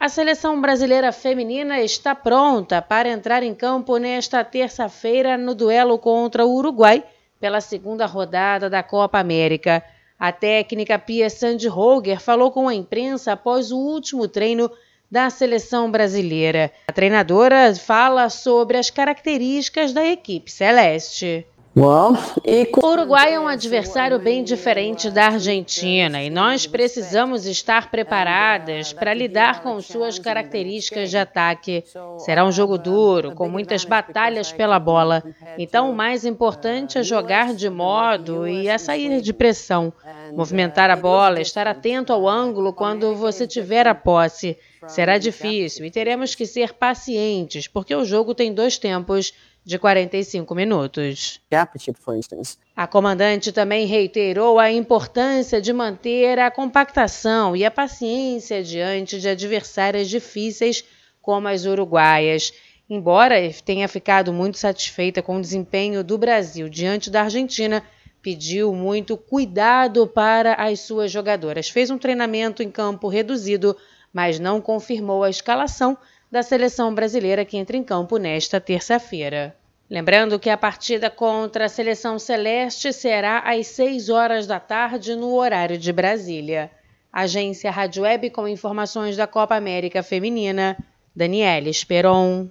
A seleção brasileira feminina está pronta para entrar em campo nesta terça-feira no duelo contra o Uruguai pela segunda rodada da Copa América. A técnica Pia Sandhoger falou com a imprensa após o último treino da seleção brasileira. A treinadora fala sobre as características da equipe celeste. O Uruguai é um adversário bem diferente da Argentina e nós precisamos estar preparadas para lidar com suas características de ataque. Será um jogo duro, com muitas batalhas pela bola. Então, o mais importante é jogar de modo e a sair de pressão. Movimentar a bola, estar atento ao ângulo quando você tiver a posse. Será difícil e teremos que ser pacientes, porque o jogo tem dois tempos de 45 minutos. A comandante também reiterou a importância de manter a compactação e a paciência diante de adversárias difíceis como as uruguaias. Embora tenha ficado muito satisfeita com o desempenho do Brasil diante da Argentina, pediu muito cuidado para as suas jogadoras. Fez um treinamento em campo reduzido, mas não confirmou a escalação da seleção brasileira que entra em campo nesta terça-feira. Lembrando que a partida contra a seleção celeste será às 6 horas da tarde no horário de Brasília. Agência Rádio Web com informações da Copa América Feminina, Daniela Esperon.